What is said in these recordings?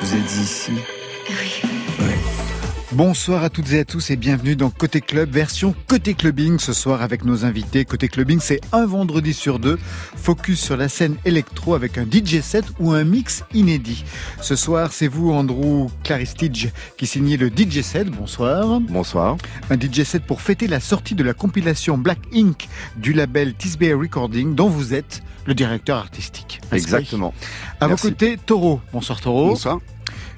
Vous êtes ici Bonsoir à toutes et à tous et bienvenue dans Côté Club, version Côté Clubbing ce soir avec nos invités. Côté Clubbing, c'est un vendredi sur deux, focus sur la scène électro avec un DJ set ou un mix inédit. Ce soir, c'est vous, Andrew Claristidge, qui signez le DJ set. Bonsoir. Bonsoir. Un DJ set pour fêter la sortie de la compilation Black Ink du label Tisbe Recording, dont vous êtes le directeur artistique. Exactement. À vos côtés, Taureau. Bonsoir Taureau. Bonsoir.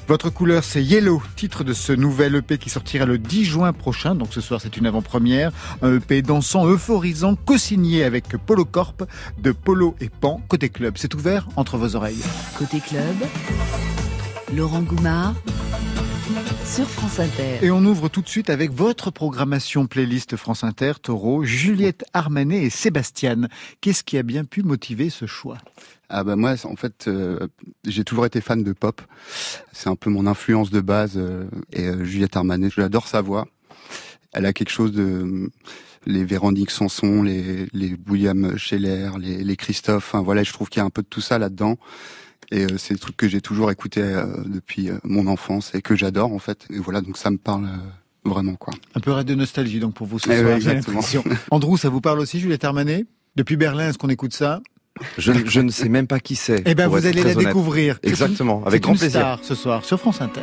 Votre couleur, c'est Yellow, titre de ce nouvel EP qui sortira le 10 juin prochain. Donc ce soir, c'est une avant-première. Un EP dansant, euphorisant, co-signé avec Polo Corp de Polo et Pan, côté club. C'est ouvert entre vos oreilles. Côté club, Laurent Goumard sur France Inter. Et on ouvre tout de suite avec votre programmation playlist France Inter, Taureau, Juliette Armanet et Sébastien. Qu'est-ce qui a bien pu motiver ce choix? Ah bah moi en fait euh, j'ai toujours été fan de pop. C'est un peu mon influence de base euh, et euh, Juliette Armanet, j'adore sa voix. Elle a quelque chose de les Véronique Sanson, les, les William Scheller, les, les Christophe. Enfin voilà, je trouve qu'il y a un peu de tout ça là-dedans. Et c'est des trucs que j'ai toujours écouté depuis mon enfance et que j'adore en fait. Et voilà, donc ça me parle vraiment quoi. Un peu de nostalgie donc pour vous ce eh soir. Andrew, ça vous parle aussi Juliette Armanet Depuis Berlin, est-ce qu'on écoute ça? Je, je, ne sais même pas qui c'est. Eh ben, vous allez la découvrir. Exactement, avec grand plaisir. Star ce soir sur France Inter.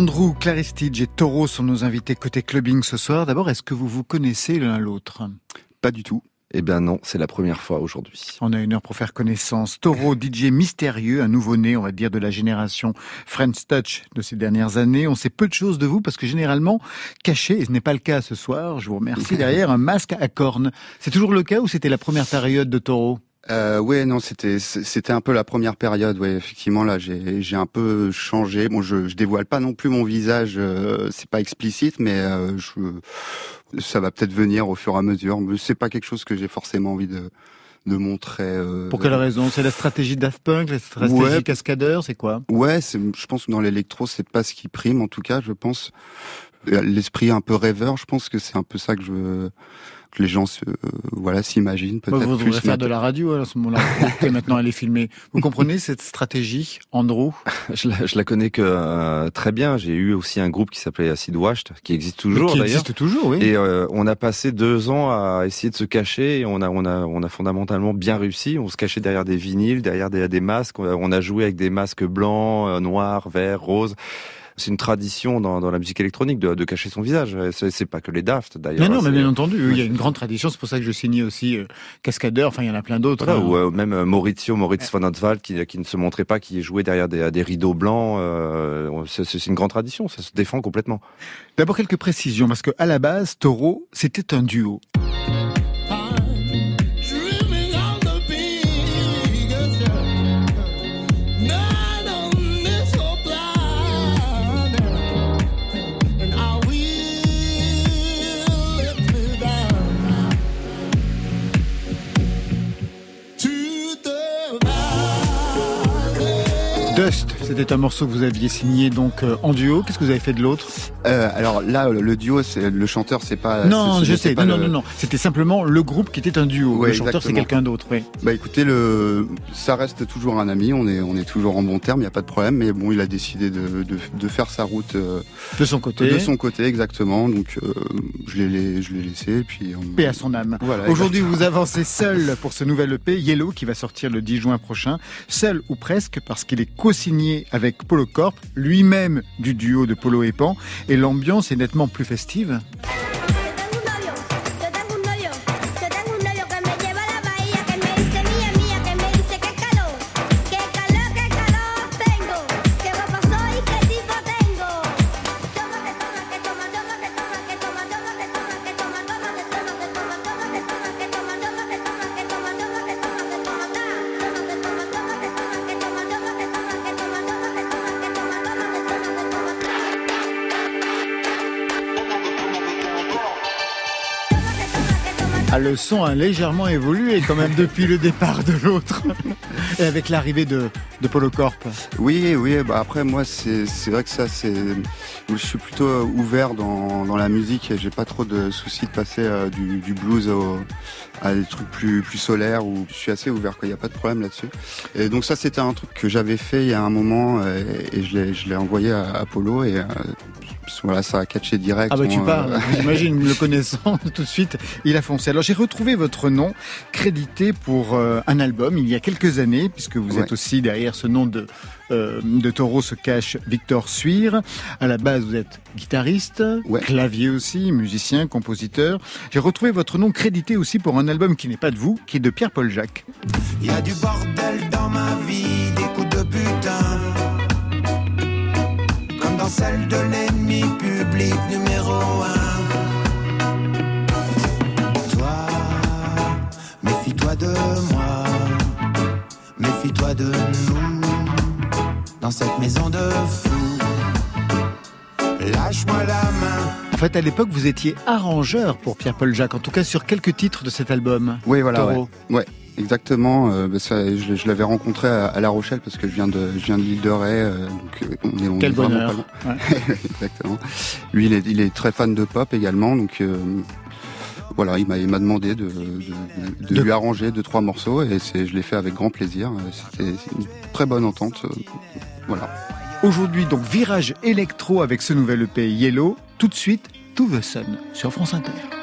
Andrew, Claristidge et Taureau sont nos invités côté clubbing ce soir. D'abord, est-ce que vous vous connaissez l'un l'autre? Pas du tout. Eh bien non, c'est la première fois aujourd'hui. On a une heure pour faire connaissance. Taureau, DJ mystérieux, un nouveau-né, on va dire, de la génération French Touch de ces dernières années. On sait peu de choses de vous parce que généralement, caché, et ce n'est pas le cas ce soir, je vous remercie, derrière un masque à cornes. C'est toujours le cas ou c'était la première période de Taureau euh, ouais, non, c'était c'était un peu la première période. Ouais, effectivement, là, j'ai j'ai un peu changé. Bon, je je dévoile pas non plus mon visage. Euh, c'est pas explicite, mais euh, je, ça va peut-être venir au fur et à mesure. Mais c'est pas quelque chose que j'ai forcément envie de de montrer. Euh, Pour quelle raison? C'est la stratégie Daft Punk, la stratégie cascadeur, c'est quoi? Ouais, je pense que dans l'électro, c'est pas ce qui prime. En tout cas, je pense l'esprit un peu rêveur. Je pense que c'est un peu ça que je veux que les gens se, euh, voilà, s'imaginent peut-être. vous voudrez faire de la radio à ce moment-là. maintenant, elle est filmée. Vous comprenez cette stratégie, Andrew? Je, la, je la connais que euh, très bien. J'ai eu aussi un groupe qui s'appelait Acid Washed, qui existe toujours d'ailleurs. Qui existe toujours, oui. Et euh, on a passé deux ans à essayer de se cacher. Et on a, on a, on a fondamentalement bien réussi. On se cachait derrière des vinyles, derrière des, des masques. On a joué avec des masques blancs, noirs, verts, roses c'est une tradition dans, dans, la musique électronique de, de cacher son visage. C'est pas que les Daft d'ailleurs. Non, non, mais bien entendu, il y a une grande tradition. C'est pour ça que je signais aussi euh, Cascadeur. Enfin, il y en a plein d'autres. Voilà, hein. Ou euh, même euh, Maurizio, Moritz von Ottwald, qui, qui ne se montrait pas, qui jouait derrière des, des rideaux blancs. Euh, c'est une grande tradition. Ça se défend complètement. D'abord quelques précisions, parce que à la base, Taureau, c'était un duo. Часть c'était un morceau que vous aviez signé donc euh, en duo. Qu'est-ce que vous avez fait de l'autre euh, Alors là, le duo, c'est le chanteur, c'est pas. Non, je sais. Non, non, non, C'était simplement le groupe qui était un duo. le chanteur, c'est quelqu'un d'autre. Oui. Bah écoutez, le, ça reste toujours un ami. On est, on est toujours en bon terme. Il n'y a pas de problème. Mais bon, il a décidé de, de, de faire sa route euh, de son côté. De son côté, exactement. Donc je l'ai, je l'ai laissé. Puis on... paix à son âme. Voilà, Aujourd'hui, vous avancez seul pour ce nouvel EP Yellow qui va sortir le 10 juin prochain. Seul ou presque parce qu'il est co-signé avec Polo Corp, lui-même du duo de Polo et Pan, et l'ambiance est nettement plus festive. Le son a légèrement évolué quand même depuis le départ de l'autre. Et avec l'arrivée de, de Polo Corp. Oui, oui, bah après moi c'est vrai que ça c'est. Je suis plutôt ouvert dans, dans la musique et j'ai pas trop de soucis de passer euh, du, blues à des trucs plus, plus solaires où je suis assez ouvert, il n'y a pas de problème là-dessus. Et donc ça c'était un truc que j'avais fait il y a un moment euh, et, je l'ai envoyé à, à Polo et euh, voilà, ça a catché direct. Ah bah tu parles, j'imagine, le connaissant tout de suite, il a foncé. Alors j'ai retrouvé votre nom crédité pour euh, un album il y a quelques années, puisque vous êtes aussi derrière ce nom de euh, de Taureau se cache Victor Suire. À la base, vous êtes guitariste, clavier aussi, musicien, compositeur. J'ai retrouvé votre nom crédité aussi pour un album qui n'est pas de vous, qui est de Pierre-Paul Jacques. Il y a du bordel dans ma vie, celle de l'ennemi public numéro un. Toi, méfie-toi de moi, méfie-toi de nous, dans cette maison de fous. Lâche-moi la main. En fait, à l'époque, vous étiez arrangeur pour Pierre-Paul Jacques, en tout cas sur quelques titres de cet album. Oui, voilà. ouais. Exactement. Euh, bah, ça, je, je l'avais rencontré à, La Rochelle parce que je viens de, je viens de l'île de Ré. Euh, donc euh, on est, on Quel est vraiment pas loin. Ouais. Exactement. Lui, il est, il est très fan de pop également, donc. Euh, voilà, il m'a il m'a demandé de, de, de, de, lui arranger deux trois morceaux et c'est je l'ai fait avec grand plaisir. C'était une très bonne entente. Voilà. Aujourd'hui donc virage électro avec ce nouvel EP Yellow. Tout de suite, tout the sun sur France Inter.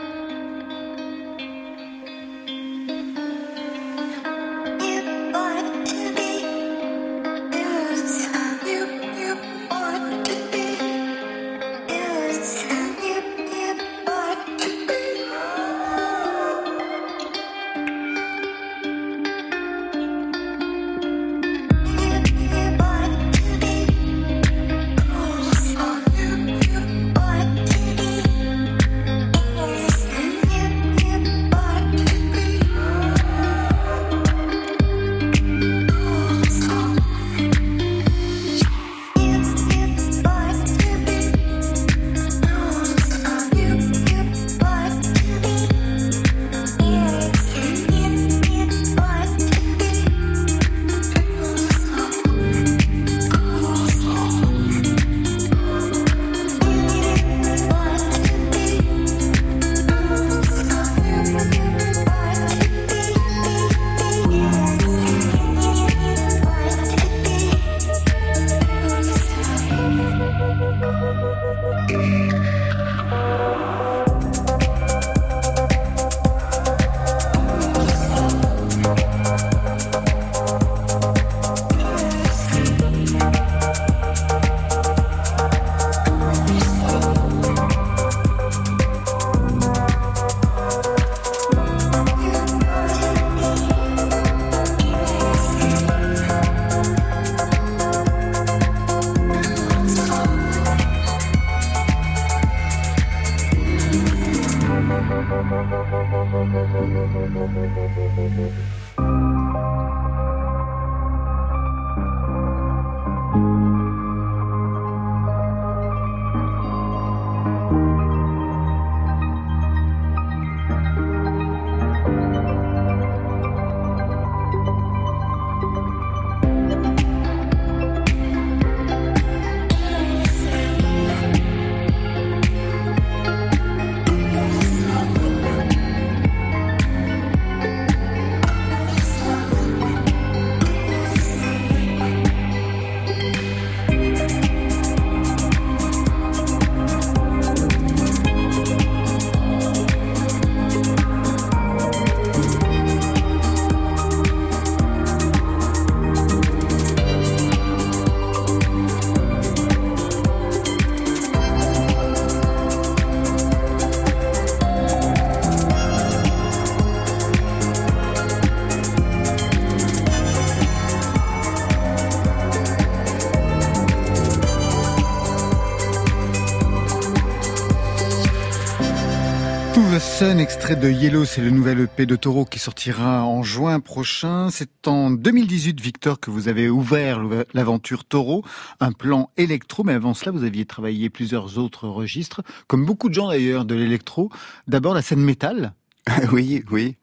Un extrait de Yellow, c'est le nouvel EP de Taureau qui sortira en juin prochain. C'est en 2018, Victor, que vous avez ouvert l'aventure Taureau, un plan électro, mais avant cela, vous aviez travaillé plusieurs autres registres, comme beaucoup de gens d'ailleurs de l'électro. D'abord la scène métal, oui, oui,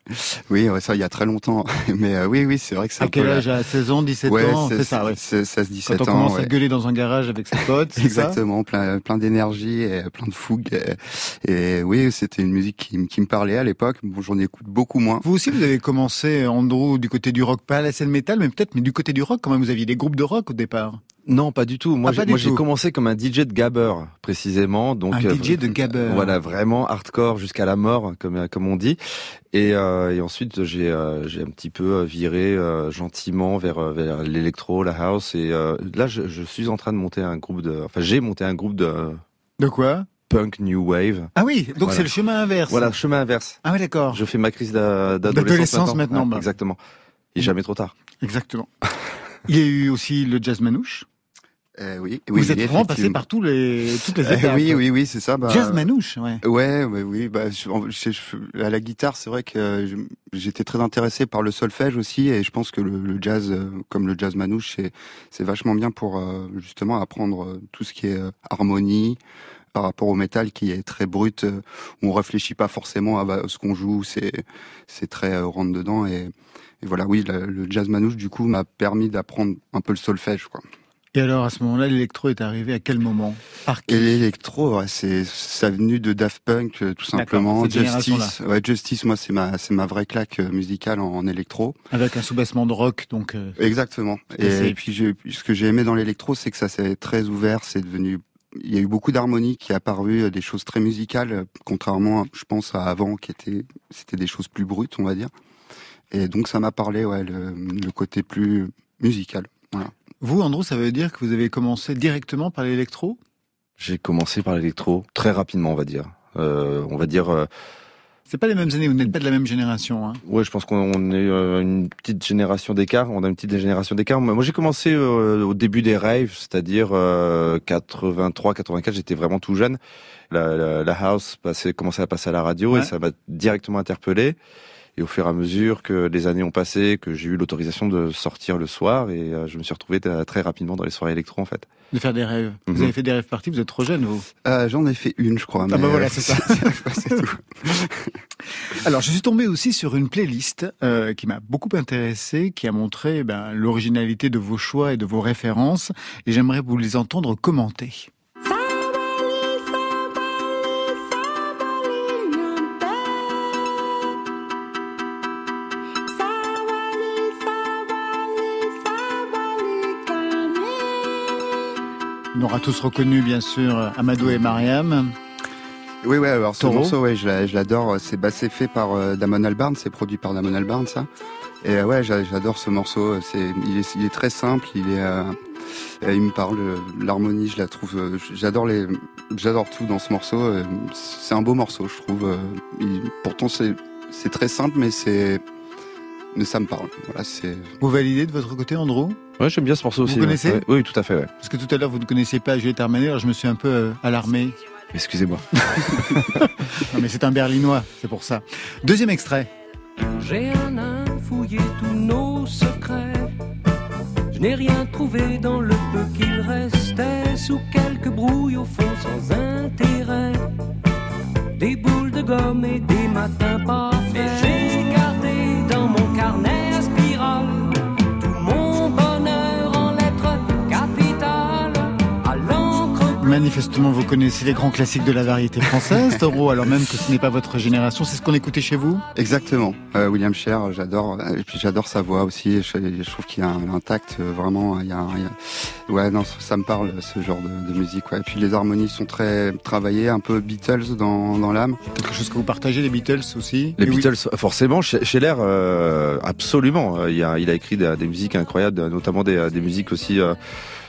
oui, ça il y a très longtemps. Mais euh, oui, oui, c'est vrai que c'est. À quel âge? À 16 ans, 17 ans, c'est ça, ouais. 16, 17 ans. Quand on commence à gueuler dans un garage avec ses potes. Exactement, plein, plein d'énergie et plein de fougue. Et, oui, c'était une musique qui, qui, me parlait à l'époque. Bon, j'en écoute beaucoup moins. Vous aussi, vous avez commencé, Andrew, du côté du rock, pas à la scène métal, mais peut-être, mais du côté du rock, quand même, vous aviez des groupes de rock au départ. Non, pas du tout. Moi, ah, j'ai commencé comme un DJ de gabber, précisément. Donc, un euh, DJ de gabber. Voilà, vraiment hardcore jusqu'à la mort, comme euh, comme on dit. Et, euh, et ensuite, j'ai euh, un petit peu viré gentiment vers vers l'électro, la house. Et là, je, je, suis en train de monter un groupe de. Enfin, j'ai monté un groupe de. De quoi? Punk New Wave. Ah oui, donc c'est le chemin inverse. Voilà, chemin inverse. Ah oui, d'accord. Je fais ma crise d'adolescence maintenant. maintenant bah. Exactement. Il est jamais trop tard. Exactement. Il y a eu aussi le jazz manouche. Euh, oui, Vous êtes vraiment passé par tous les, toutes les euh, étapes. oui, oui, oui, c'est ça. Bah, Jazz manouche, ouais. Ouais, ouais oui. Bah, à la guitare, c'est vrai que j'étais très intéressé par le solfège aussi, et je pense que le, jazz, euh, comme le jazz manouche, c'est vachement bien pour euh, justement apprendre tout ce qui est harmonie par rapport au métal qui est très brut, où on réfléchit pas forcément à ce qu'on joue, c'est c'est très rentre dedans et, et voilà, oui, le, le jazz manouche du coup m'a permis d'apprendre un peu le solfège, quoi. Et alors, à ce moment-là, l'électro est arrivé à quel moment? Par qui? Et l'électro, ouais, c'est ça venu de Daft Punk, euh, tout simplement. Justice, ouais, Justice, moi, c'est ma, c'est ma vraie claque euh, musicale en, électro. Avec un sous-bassement de rock, donc. Euh, Exactement. Et, puis, ce que j'ai aimé dans l'électro, c'est que ça s'est très ouvert, c'est devenu il y a eu beaucoup d'harmonie qui a apparu, des choses très musicales, contrairement, je pense, à avant, qui était, c'était des choses plus brutes, on va dire. Et donc, ça m'a parlé, ouais, le, le côté plus musical. Voilà. Vous, Andrew, ça veut dire que vous avez commencé directement par l'électro? J'ai commencé par l'électro très rapidement, on va dire. Euh, on va dire. Euh... C'est pas les mêmes années, vous n'êtes pas de la même génération. Hein. Ouais, je pense qu'on est euh, une petite génération d'écart. On a une petite génération d'écart. Moi, j'ai commencé euh, au début des raves, c'est-à-dire 83, 84. J'étais vraiment tout jeune. La, la, house passait, commençait à passer à la radio et ça m'a directement interpellé. Et au fur et à mesure que les années ont passé, que j'ai eu l'autorisation de sortir le soir, et euh, je me suis retrouvé très rapidement dans les soirées électro en fait. De faire des rêves. Vous mhm. avez fait des rêves parties, vous êtes trop jeune vous euh, J'en ai fait une je crois. Ah bah voilà, c'est ça. tout. Alors je suis tombé aussi sur une playlist euh, qui m'a beaucoup intéressé, qui a montré ben, l'originalité de vos choix et de vos références, et j'aimerais vous les entendre commenter. On aura tous reconnu, bien sûr, Amadou et Mariam. Oui, oui, alors ce morceau, ouais, je l'adore. C'est bah, fait par euh, Damon Albarn, c'est produit par Damon Albarn, ça. Et euh, ouais, j'adore ce morceau. C'est, il est, il est très simple. Il est, euh, il me parle. L'harmonie, je la trouve. j'adore les, j'adore tout dans ce morceau. C'est un beau morceau, je trouve. pourtant, c'est, c'est très simple, mais c'est, mais ça me parle. Voilà, c'est. Vous validez de votre côté, Andrew? Ouais, j'aime bien ce morceau aussi. Vous connaissez Oui, tout à fait. Ouais. Parce que tout à l'heure, vous ne connaissiez pas Juliette Armanet, alors je me suis un peu euh, alarmé. Excusez-moi. non, mais c'est un berlinois, c'est pour ça. Deuxième extrait. J'ai un nain fouillé tous nos secrets. Je n'ai rien trouvé dans le peu qu'il restait, sous quelques brouilles au fond sans intérêt. Des boules de gomme et des matins pas Manifestement, vous connaissez les grands classiques de la variété française, Taureau, alors même que ce n'est pas votre génération. C'est ce qu'on écoutait chez vous? Exactement. Euh, William Cher, j'adore. euh, Et puis j'adore sa voix aussi. Je, je trouve qu'il y a un, un tact euh, vraiment. Il y a, un- il y a- Ouais, non, ça me parle ce genre de, de musique. Ouais. Et puis les harmonies sont très travaillées, un peu Beatles dans, dans l'âme. Quelque chose que vous partagez, les Beatles aussi? Les Et oui. Beatles, forcément, euh, absolument. Il a, il a écrit des, des musiques incroyables, notamment des, des musiques aussi euh,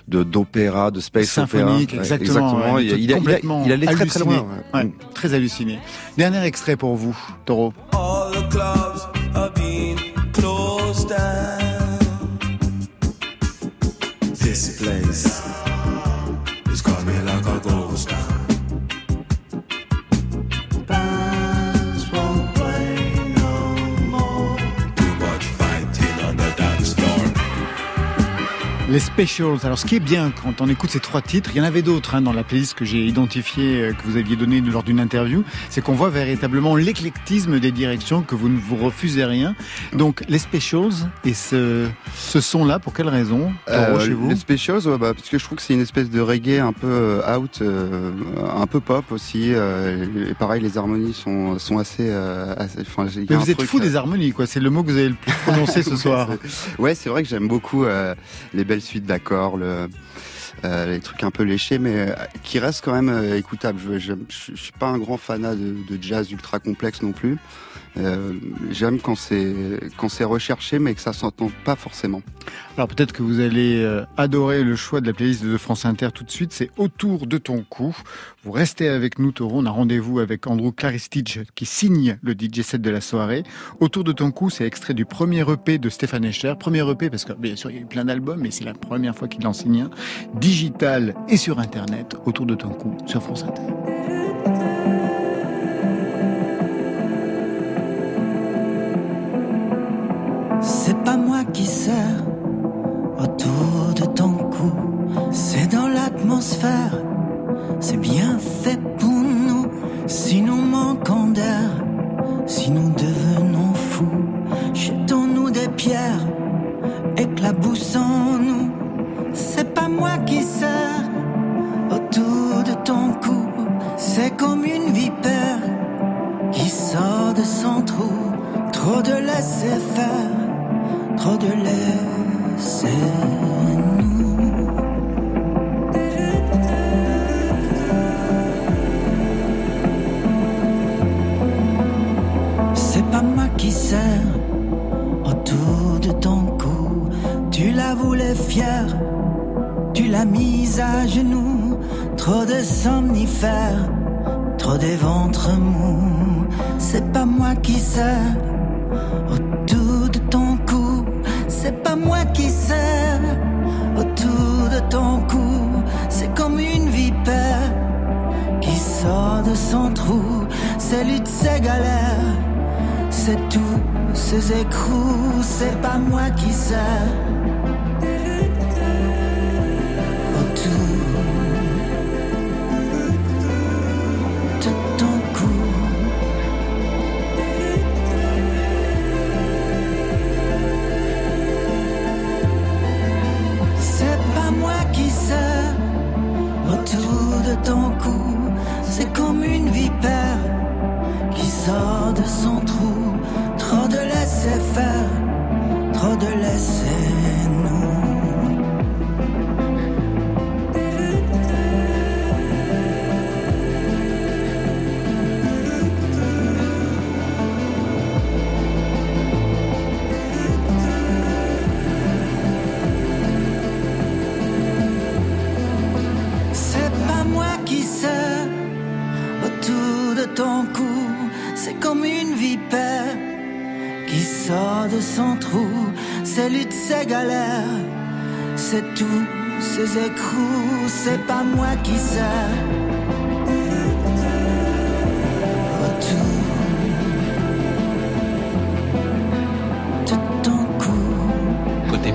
de d'opéra, de space Symphonique, opéra. Exactement. ouais, Il, il, complètement il allait très très loin. ouais. Ouais, très halluciné. Dernier extrait pour vous, Taureau. All the clubs are being closed down. This place Les Specials. Alors, ce qui est bien quand on écoute ces trois titres, il y en avait d'autres hein, dans la playlist que j'ai identifié, euh, que vous aviez donné lors d'une interview, c'est qu'on voit véritablement l'éclectisme des directions, que vous ne vous refusez rien. Donc, les Specials et ce, ce son-là, pour quelle raison? Euh, chez vous? les Specials, ouais, bah, parce que je trouve que c'est une espèce de reggae un peu euh, out, euh, un peu pop aussi. euh, et pareil, les harmonies sont, sont assez. enfin, Mais vous êtes truc, fou des harmonies, quoi. C'est le mot que vous avez le plus prononcé ce soir. Ouais, c'est vrai que j'aime beaucoup les belles suites d'accords, le, euh, les trucs un peu léchés, mais euh, qui restent quand même euh, écoutables. Je, je, je, je suis pas un grand fanat de jazz ultra complexe non plus. Euh, j'aime quand c'est quand c'est recherché, mais que ça s'entend pas forcément. Alors peut-être que vous allez euh, adorer le choix de la playlist de France Inter tout de suite. C'est Autour de ton cou. Vous restez avec nous, Taureau. On a rendez-vous avec Andrew Claristich qui signe le DJ set de la soirée. Autour de ton cou, c'est extrait du premier EP de Stéphane Escher. Premier EP parce que bien sûr il y a eu plein d'albums, mais c'est la première fois qu'il en signe un. Digital et sur Internet. Autour de ton cou sur France Inter. Qui sers autour de ton cou, c'est dans l'atmosphère, c'est bien fait pour nous. Si nous manquons d'air, si nous devenons fous, jetons-nous des pierres, éclaboussons-nous. C'est pas moi qui sers autour de ton cou, c'est comme une vipère qui sort de son trou. Trop de laisser faire, trop de laisser nous. C'est pas moi qui sers autour de ton cou. Tu la voulais fière, tu l'as mise à genoux. Trop de somnifères, trop des ventres mous. C'est pas moi qui sers. C'est pas moi qui sers autour de ton cou. C'est comme une vipère qui sort de son trou. C'est lutte, c'est galère. C'est tous ces écrous. C'est pas moi qui sers cou. C'est comme une vipère qui sort de son trou. ton cou, c'est comme une vipère qui sort de son trou, ses luttes, ses galères, c'est tout, ses écrous, c'est pas moi qui sais. Retour de ton cou. Côté.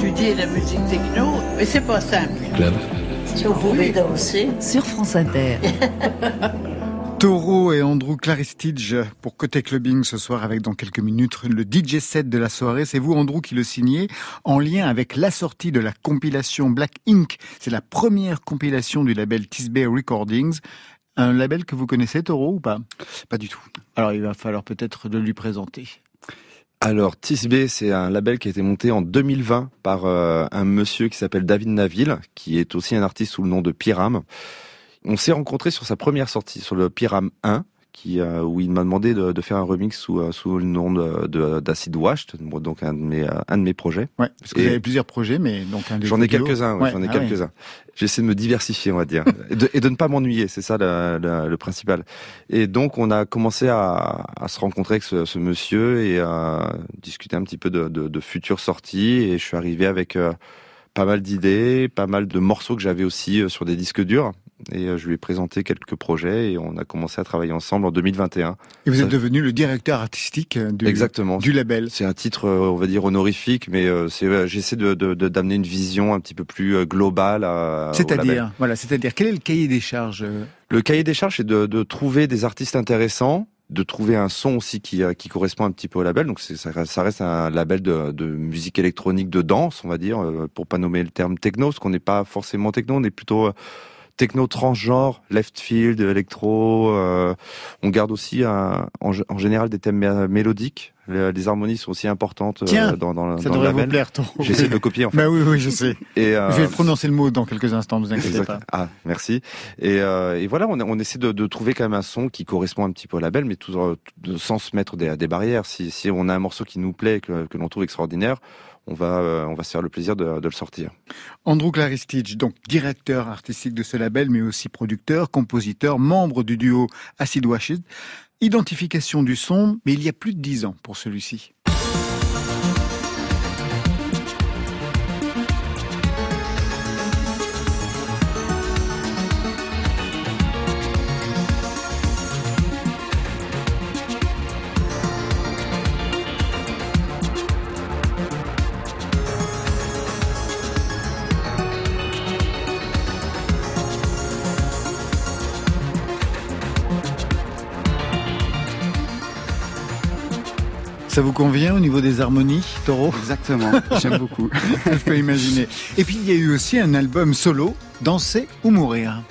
Tu dis la musique techno, mais c'est pas simple. Club. Si on pouvait ah danser. Sur France Inter. Taureau et Andrew Claristidge pour Côté Clubbing ce soir avec dans quelques minutes le DJ set de la soirée. C'est vous Andrew qui le signez en lien avec la sortie de la compilation Black Ink. C'est la première compilation du label Tisbay Recordings. Un label que vous connaissez Taureau ou pas? Pas du tout. Alors il va falloir peut-être le lui présenter. Alors, Tisbé, c'est un label qui a été monté en 2020 par euh, un monsieur qui s'appelle David Naville, qui est aussi un artiste sous le nom de Pyram. On s'est rencontrés sur sa première sortie, sur le Pyram 1, qui, euh, où il m'a demandé de, de faire un remix sous, euh, sous le nom de, de- d'Acid Washed, donc un de mes, euh, un de mes projets. Ouais, parce que vous avez plusieurs projets, mais donc un des J'en ai quelques-uns, ouais, Ouais, j'en ai ah ouais. quelques-uns. J'essaie de me diversifier, on va dire, et, de, et de ne pas m'ennuyer, c'est ça le, principal. Et donc on a commencé à, à se rencontrer avec ce, ce monsieur et à discuter un petit peu de, futures sorties. Et je suis arrivé avec euh, pas mal d'idées, pas mal de morceaux que j'avais aussi euh, sur des disques durs. Et euh, je lui ai présenté quelques projets et on a commencé à travailler ensemble en 2021. Et vous Ça- êtes devenu le directeur artistique euh, du, Exactement. du label. C'est un titre, euh, on va dire honorifique, mais c'est j'essaie de d'amener une vision un petit peu plus globale à. C'est-à-dire, voilà, c'est-à-dire quel est le cahier des charges Le cahier des charges, c'est de, de trouver des artistes intéressants, de trouver un son aussi qui, qui correspond un petit peu au label. Donc ça, reste- ça reste un label de, de musique électronique, de danse, on va dire, pour pas nommer le terme techno, parce qu'on n'est pas forcément techno, on est plutôt techno transgenre, left field, électro. euh, on garde aussi un- en, général des thèmes mé- mélodiques. Les, les harmonies sont aussi importantes euh, Tiens, dans, dans, Ça dans devrait vous plaire. J'essaie de le copier en fait. Bah oui, oui, je sais. Et, euh, Je vais prononcer le mot dans quelques instants, ne vous inquiétez pas. Ah, merci. Et, euh, et voilà, on, on essaie de, de trouver quand même un son qui correspond un petit peu au label, mais tout- sans se mettre des, des barrières. Si, si on a un morceau qui nous plaît, que, que l'on trouve extraordinaire, on va, euh, on va se faire le plaisir de, le sortir. Andrew Claristidge, donc directeur artistique de ce label, mais aussi producteur, compositeur, membre du duo Acid Washed. Identification du son, mais il y a plus de dix ans pour celui-ci. Ça vous convient au niveau des harmonies, Taureau Exactement. J'aime beaucoup. Je peux imaginer. Et puis il y a eu aussi un album solo, Danser ou mourir.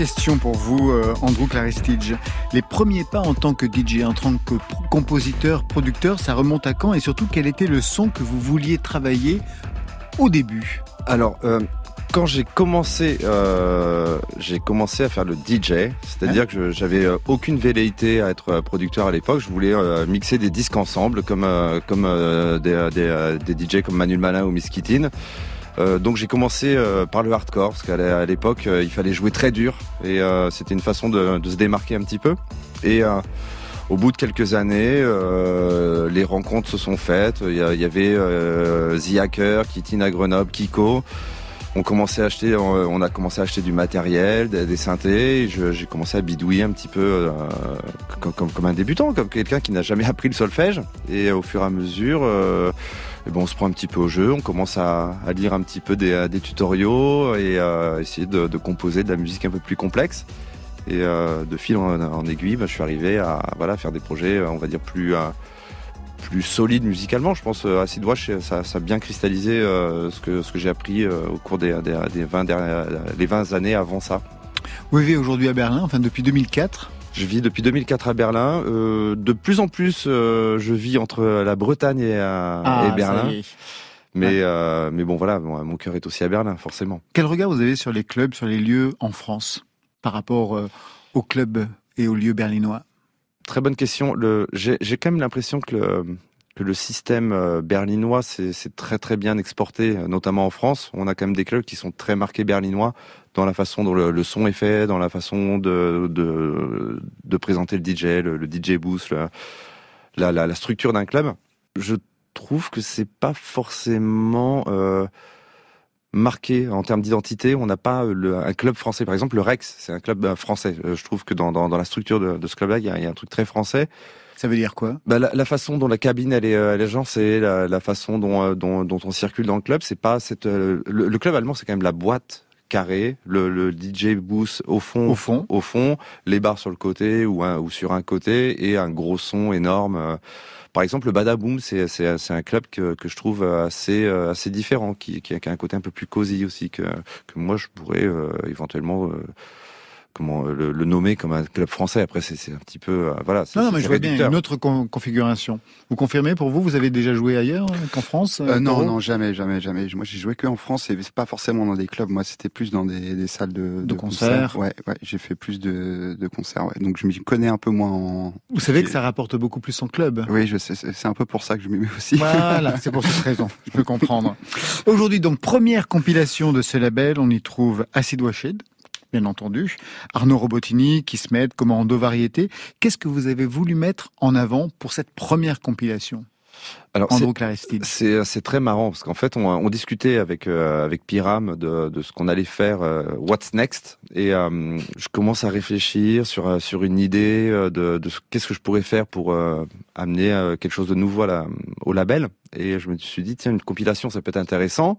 Question pour vous, euh, Andrew Claristidge. Les premiers pas en tant que DJ, en tant que compositeur, producteur, ça remonte à quand? Et surtout, quel était le son que vous vouliez travailler au début? Alors, euh, quand j'ai commencé, euh, j'ai commencé à faire le DJ, c'est-à-dire que j'avais aucune velléité à être producteur à l'époque. Je voulais euh, mixer des disques ensemble, comme comme comme des, des, des DJ comme Manuel Malin ou Miss Kittin. Euh, donc j'ai commencé euh, par le hardcore parce qu'à l'époque euh, il fallait jouer très dur et euh, c'était une façon de, de se démarquer un petit peu. Et euh, au bout de quelques années, les rencontres se sont faites. Il y, avait The Hacker, Kittin à Grenoble, Kiko. On commençait à acheter, on, a commencé à acheter du matériel, des, des synthés. J'ai commencé à bidouiller un petit peu comme, comme un débutant, comme quelqu'un qui n'a jamais appris le solfège. Et au fur et à mesure, euh, on se prend un petit peu au jeu. On commence à, à lire un petit peu des, des tutoriaux et à essayer de, de composer de la musique un peu plus complexe. Et euh, de fil en, aiguille, ben, je suis arrivé à voilà faire des projets, euh, on va dire plus euh, plus solides musicalement. Je pense euh, Acid ça, a bien cristallisé euh, ce que ce que j'ai appris euh, au cours des, des, des 20 dernières, les 20 années avant ça. Vous vivez aujourd'hui à Berlin, enfin depuis 2004. Je vis depuis 2004 à Berlin. Euh, de plus en plus, euh, je vis entre la Bretagne et, euh, Ah, et Berlin. ça y est. Mais, euh, mais bon, voilà, bon, mon cœur est aussi à Berlin, forcément. Quel regard vous avez sur les clubs, sur les lieux en France par rapport euh, aux clubs et aux lieux berlinois? Très bonne question. J'ai, quand même l'impression que le, que le système berlinois, c'est, très très bien exporté, notamment en France. On a quand même des clubs qui sont très marqués berlinois dans la façon dont le, le son est fait, dans la façon de, de, de présenter le DJ, le, le DJ booth, le- la, la, la structure d'un club. Je trouve que c'est pas forcément euh, marqué en termes d'identité. On n'a pas le, un club français. Par exemple, le Rex, c'est un club euh, français. Euh, Je trouve que dans, dans, dans la structure de, de ce club-là, il y a, il y a un truc très français. Ça veut dire quoi? Bah, la, la façon dont la cabine elle est, elle est agencée, la, la façon dont, dont, dont on circule dans le club, c'est pas cette. le, le club allemand, c'est quand même la boîte carrée, le, le DJ booth au fond, Au fond. au fond, les barres sur le côté ou, un, ou sur un côté et un gros son énorme. euh. Par exemple, le Badaboom, c'est c'est c'est un club que que je trouve assez euh, assez différent, qui qui a, qui a un côté un peu plus cosy aussi que que moi je pourrais euh, éventuellement euh, comment euh, le, le nommer comme un club français. Après, c'est un petit peu euh, voilà. c'est- Non, non, mais je vois bien une autre con- configuration. Vous confirmez pour vous Vous avez déjà joué ailleurs euh, qu'en France Euh, non, non, jamais, jamais, jamais. Moi, j'ai joué que en France et c'est pas forcément dans des clubs. Moi, c'était plus dans des, des salles de, De concerts. Ouais, ouais. J'ai fait plus de, de concerts. Ouais. Donc, je m'y connais un peu moins en. Vous savez que ça rapporte beaucoup plus en club. Oui, je sais. C'est c'est un peu pour ça que je m'y mets aussi. Voilà, c'est pour cette raison, je peux comprendre. Aujourd'hui, donc, première compilation de ce label, on y trouve Acid Washed, bien entendu, Arnaud Robotini, Kismet, Commando Variété. Qu'est-ce que vous avez voulu mettre en avant pour cette première compilation? Alors, c'est- Clarestide. C'est très marrant parce qu'en fait on, on discutait avec euh, avec Piram de, de ce qu'on allait faire euh, What's next. Et euh, je commence à réfléchir sur euh, sur une idée euh, de, de ce- qu'est-ce que je pourrais faire pour euh, amener euh, quelque chose de nouveau à la, au label. Et je me suis dit tiens une compilation ça peut être intéressant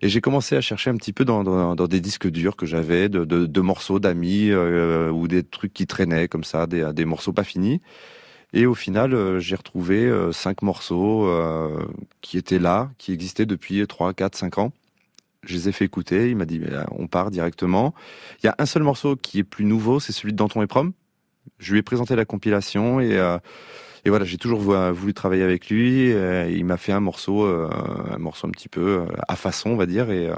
et j'ai commencé à chercher un petit peu dans, dans, des disques durs que j'avais de, de, morceaux d'amis euh, ou des trucs qui traînaient comme ça des, des morceaux pas finis et au final, euh, j'ai retrouvé euh, cinq morceaux euh, qui étaient là, qui existaient depuis 3, 4, 5 ans. Je les ai fait écouter, il m'a dit, on part directement. Il y a un seul morceau qui est plus nouveau, c'est celui de Danton et Prom. Je lui ai présenté la compilation et, et voilà, j'ai toujours vou- voulu travailler avec lui. Euh, il m'a fait un morceau, euh, un morceau un petit peu euh, à façon, on va dire. Et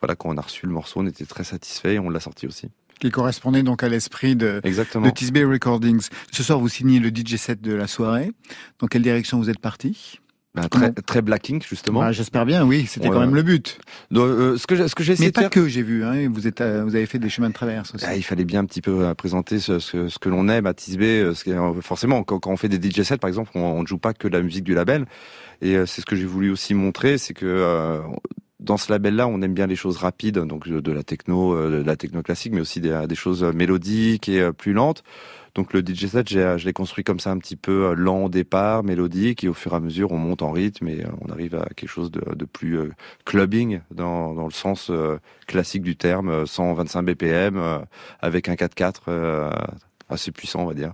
voilà, quand on a reçu le morceau, on était très satisfait et on l'a sorti aussi. qui correspondait donc à l'esprit de, Exactement. de Tisbay Recordings. Ce soir, vous signez le DJ set de la soirée. Dans quelle direction vous êtes parti? Ben, très, très blacking, justement. Ah, J'espère bien, oui, c'était Ouais. quand même le but. Donc, euh, ce que j'ai ce que j'ai essayé Mais de pas faire, que, j'ai vu. Hein, vous, êtes, euh, vous avez fait des chemins de traverse aussi. Ah, il fallait bien un petit peu euh, présenter ce, ce, ce que l'on aime à Tisbé. forcément, quand, quand on fait des DJ sets, par exemple, on, ne joue pas que la musique du label. Et c'est ce que j'ai voulu aussi montrer, c'est que euh, dans ce label-là, on aime bien les choses rapides, donc de, de la techno, euh, la techno classique, mais aussi des, des choses mélodiques et euh, plus lentes. Donc le DJ set, je l'ai construit comme ça un petit peu euh, lent au départ, mélodique, et au fur et à mesure, on monte en rythme et euh, on arrive à quelque chose de, plus euh, clubbing dans, dans le sens euh, classique du terme, euh, 125 BPM, euh, avec un 4-4 euh, assez puissant, on va dire.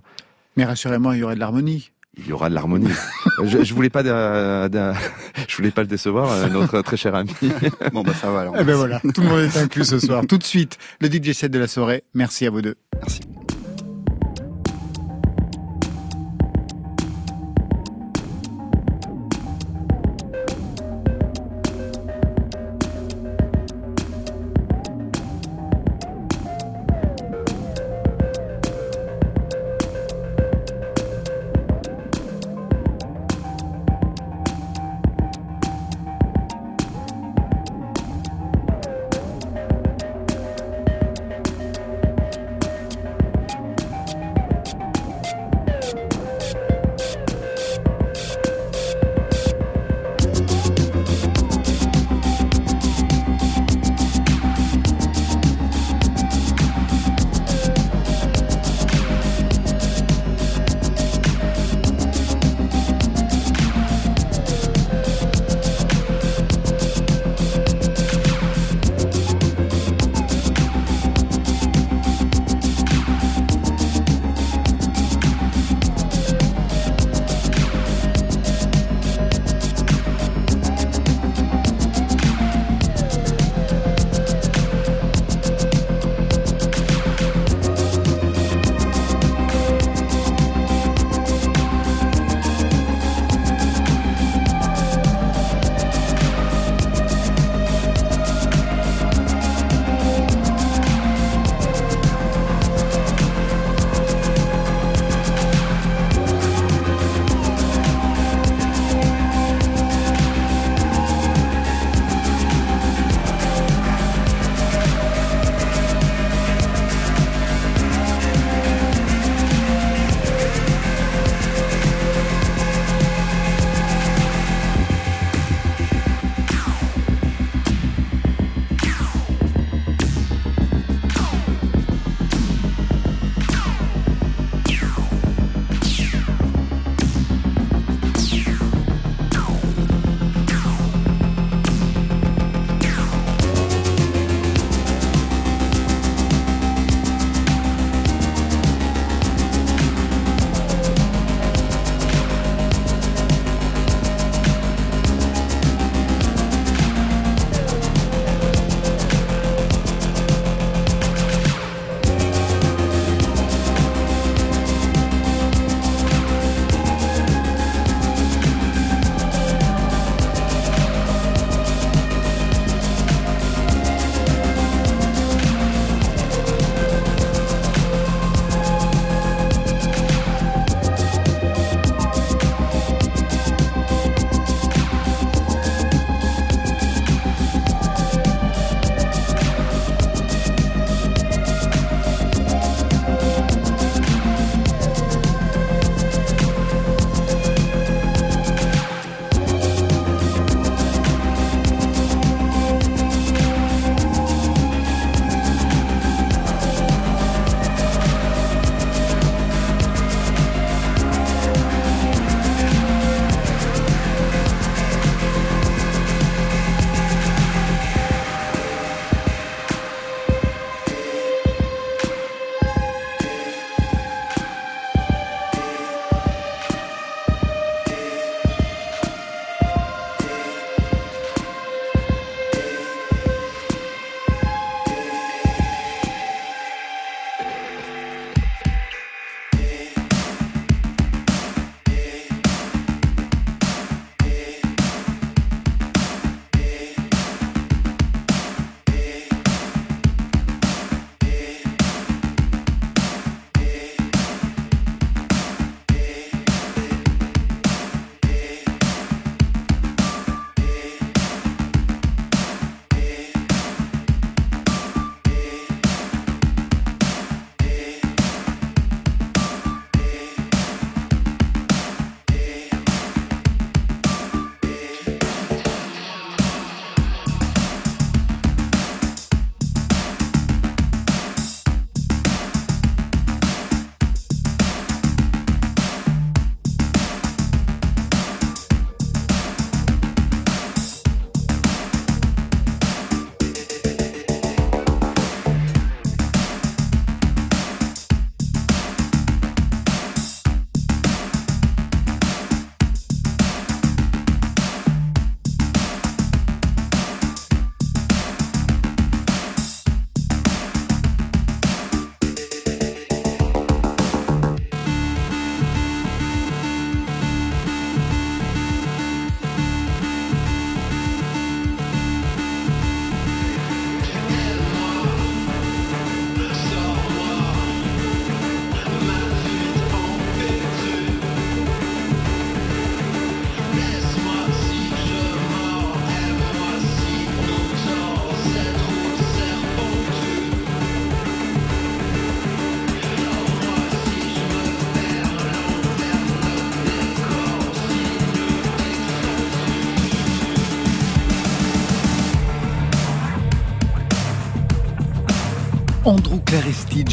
Mais rassurez-moi, il y aurait de l'harmonie. Il y aura de l'harmonie. je, je voulais pas, je voulais pas le décevoir, euh, notre très cher ami. Bon, bah, ça va alors. Eh ben voilà, tout le monde est inclus ce soir. Tout de suite, le DJ set de la soirée. Merci à vous deux. Merci.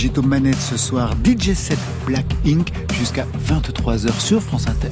Claristige est aux manettes ce soir. DJ 7 Black Ink jusqu'à 23h sur France Inter.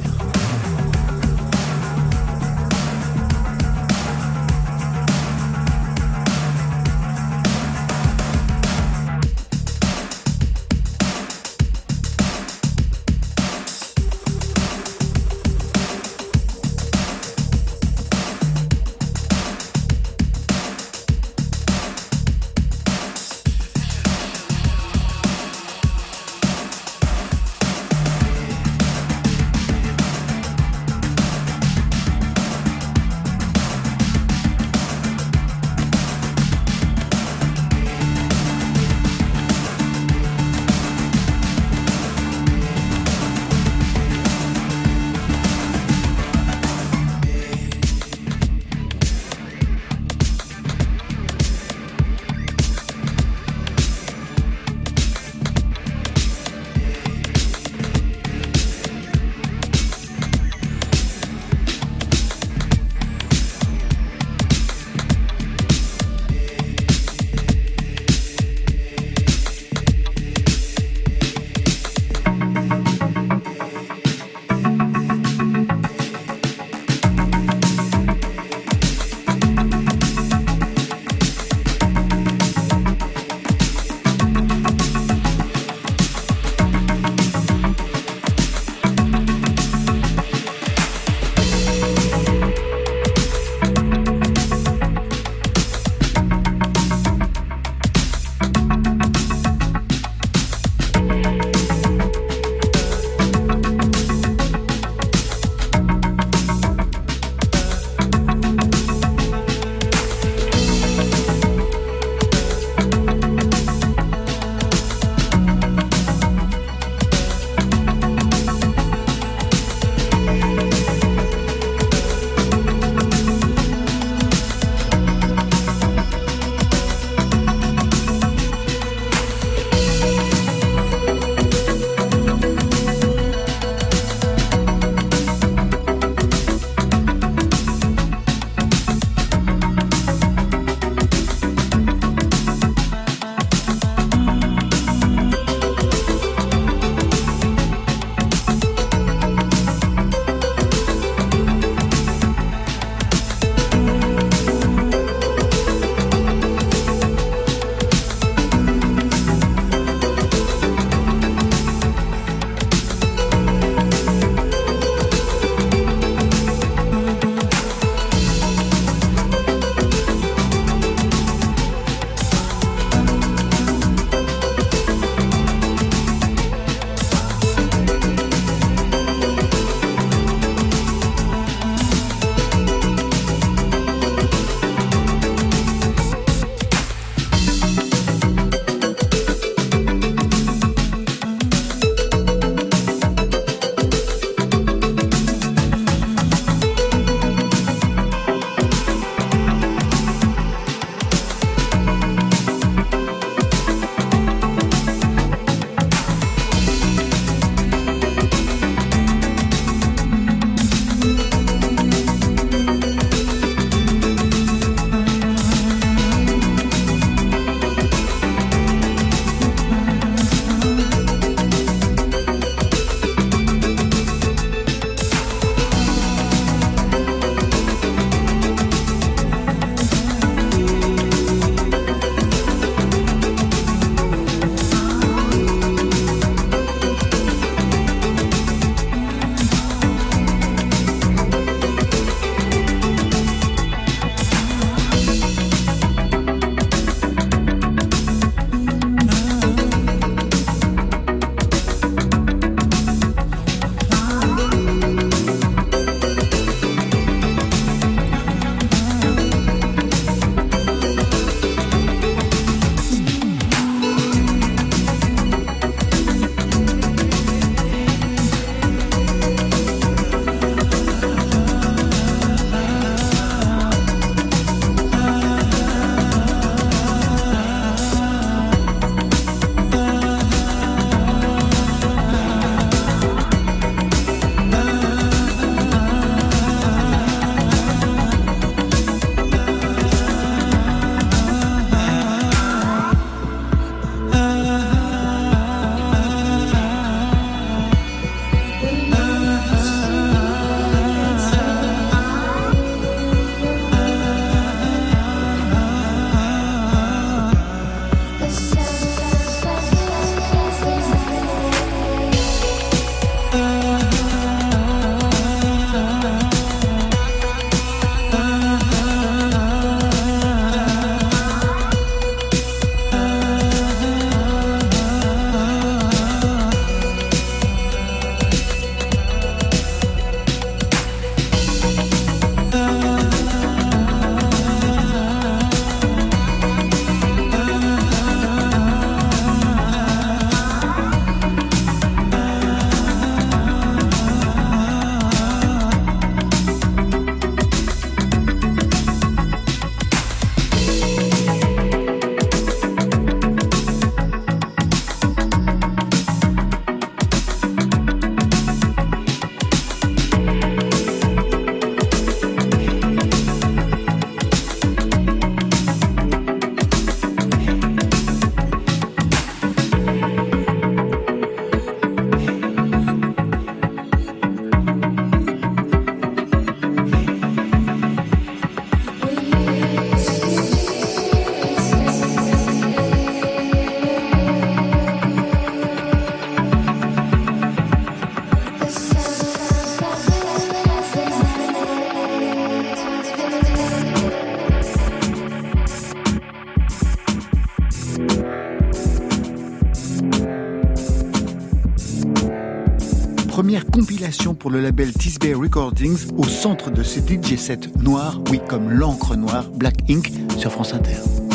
Première compilation pour le label Tisbay Recordings au centre de ce DJ set noir, oui comme l'encre noire, Black Ink, sur France Inter.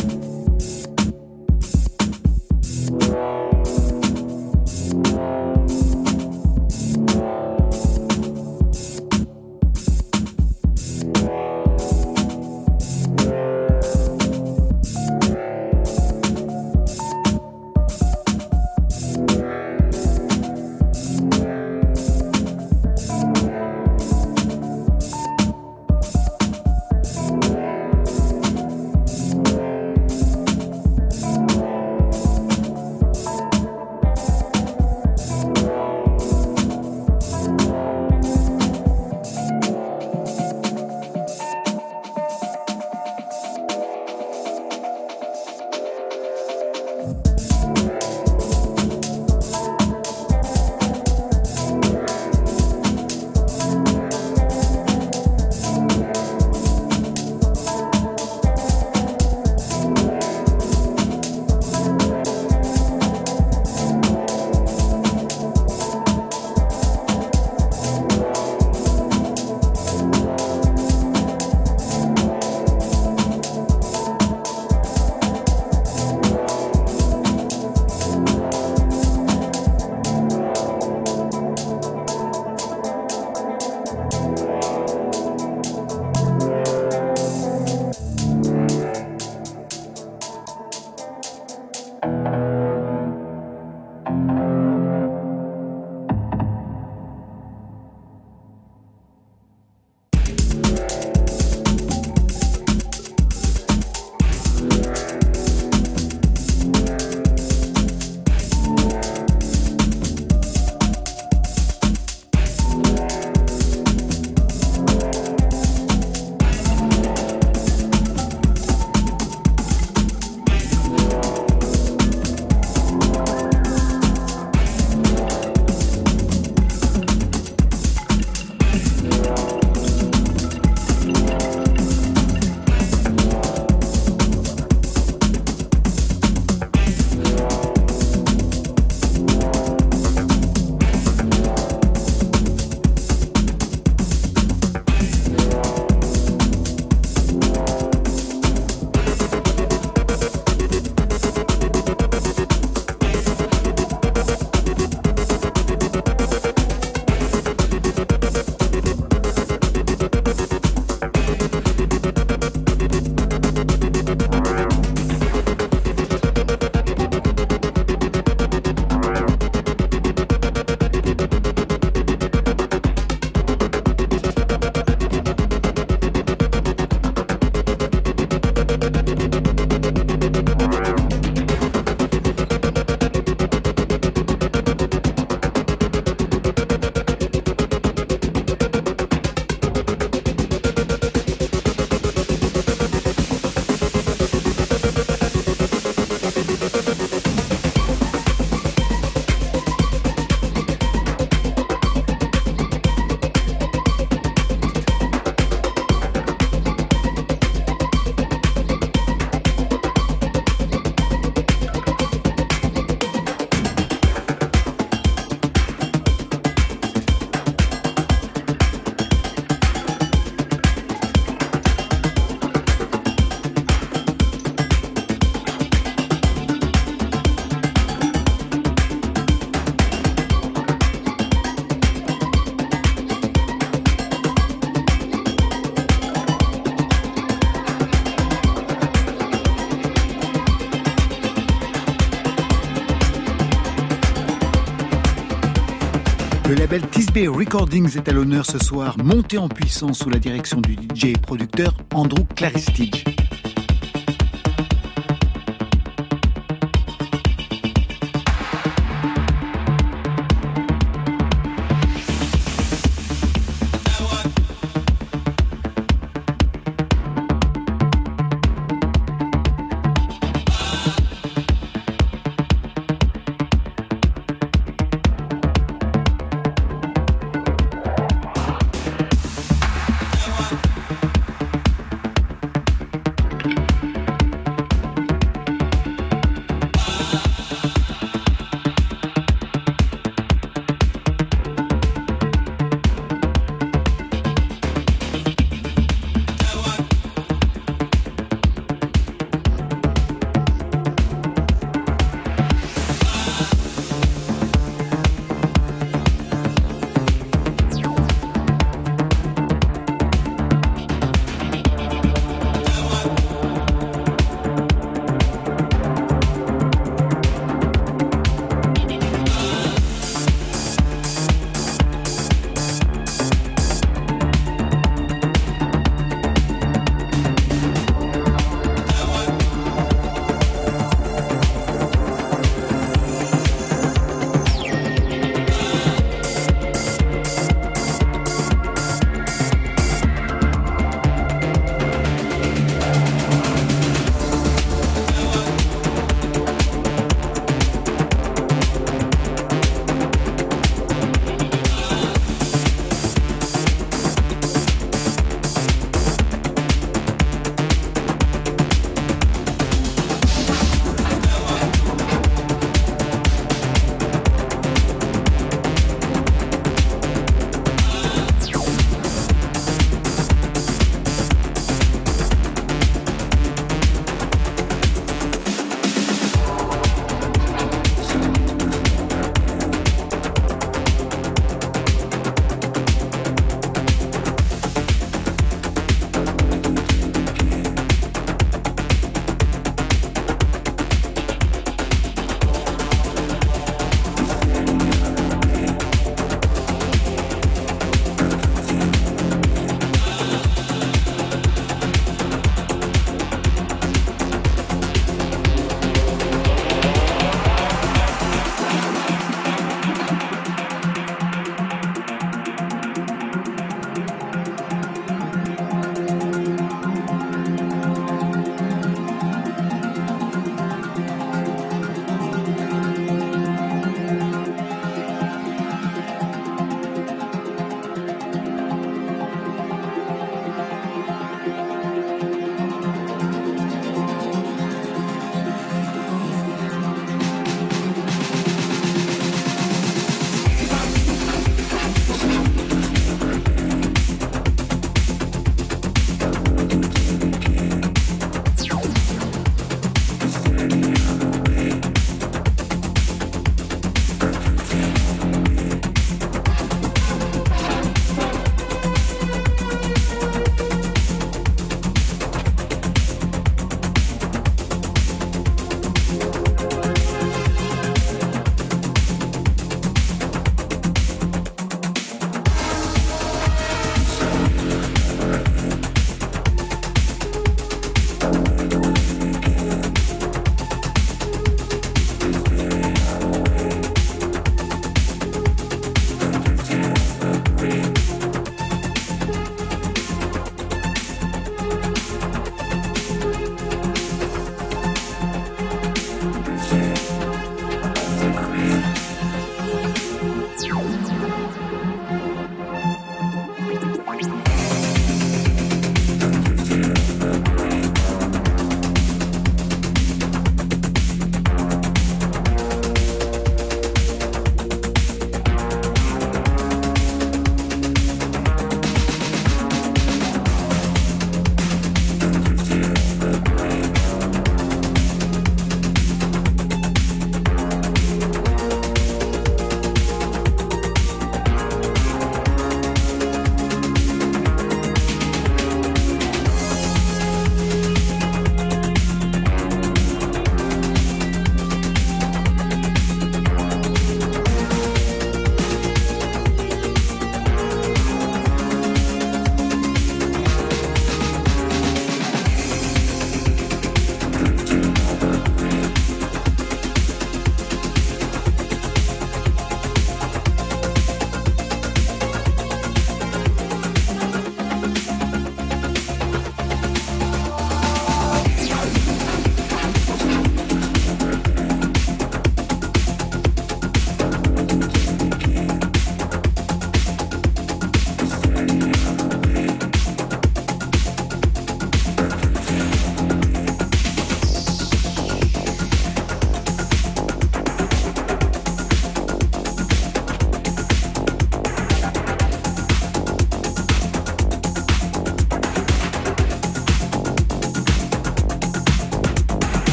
Recordings est à l'honneur ce soir, monté en puissance sous la direction du DJ et producteur Andrew Claristige.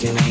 Can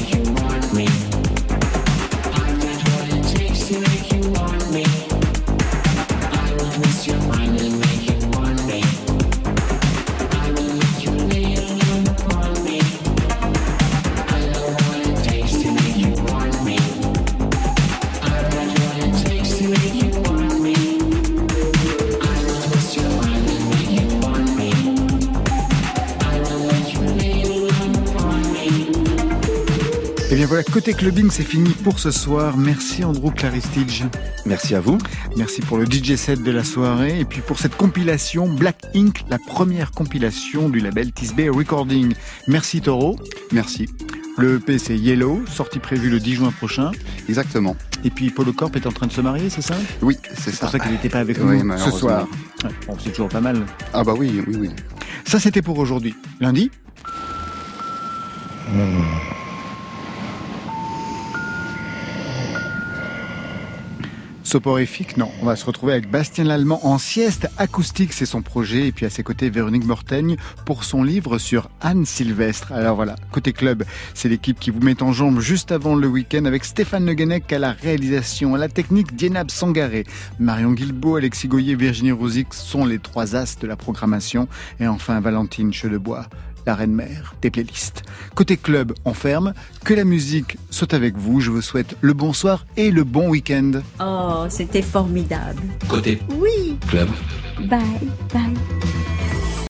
côté clubbing, c'est fini pour ce soir. Merci Andrew Claristidge. Merci à vous. Merci pour le DJ set de la soirée et puis pour cette compilation Black Ink, la première compilation du label Tisbay Recording. Merci Toro. Merci. Le EP c'est Yellow, sortie prévue le 10 juin prochain. Exactement. Et puis Polo Corp est en train de se marier, c'est ça? Oui, c'est C'est pour ça. ça qu'il n'était pas avec Oui, nous ce soir. Ouais, bon, c'est toujours pas mal. Ah bah oui, oui, oui. Ça c'était pour aujourd'hui. Lundi? Soporifique, non. On va se retrouver avec Bastien Lallemand en sieste acoustique, c'est son projet. Et puis à ses côtés, Véronique Mortaigne pour son livre sur Anne Sylvestre. Alors voilà, côté club, c'est l'équipe qui vous met en jambe juste avant le week-end avec Stéphane Le à la réalisation, à la technique, Dienab Sangaré. Marion Guilbault, Alexis Goyer, Virginie Rosic sont les trois as de la programmation. Et enfin, Valentine Chedebois la reine mère des playlists. Côté club, on ferme. Que la musique soit avec vous. Je vous souhaite le bonsoir et le bon week-end. Oh, c'était formidable. Côté Oui, club. bye, bye.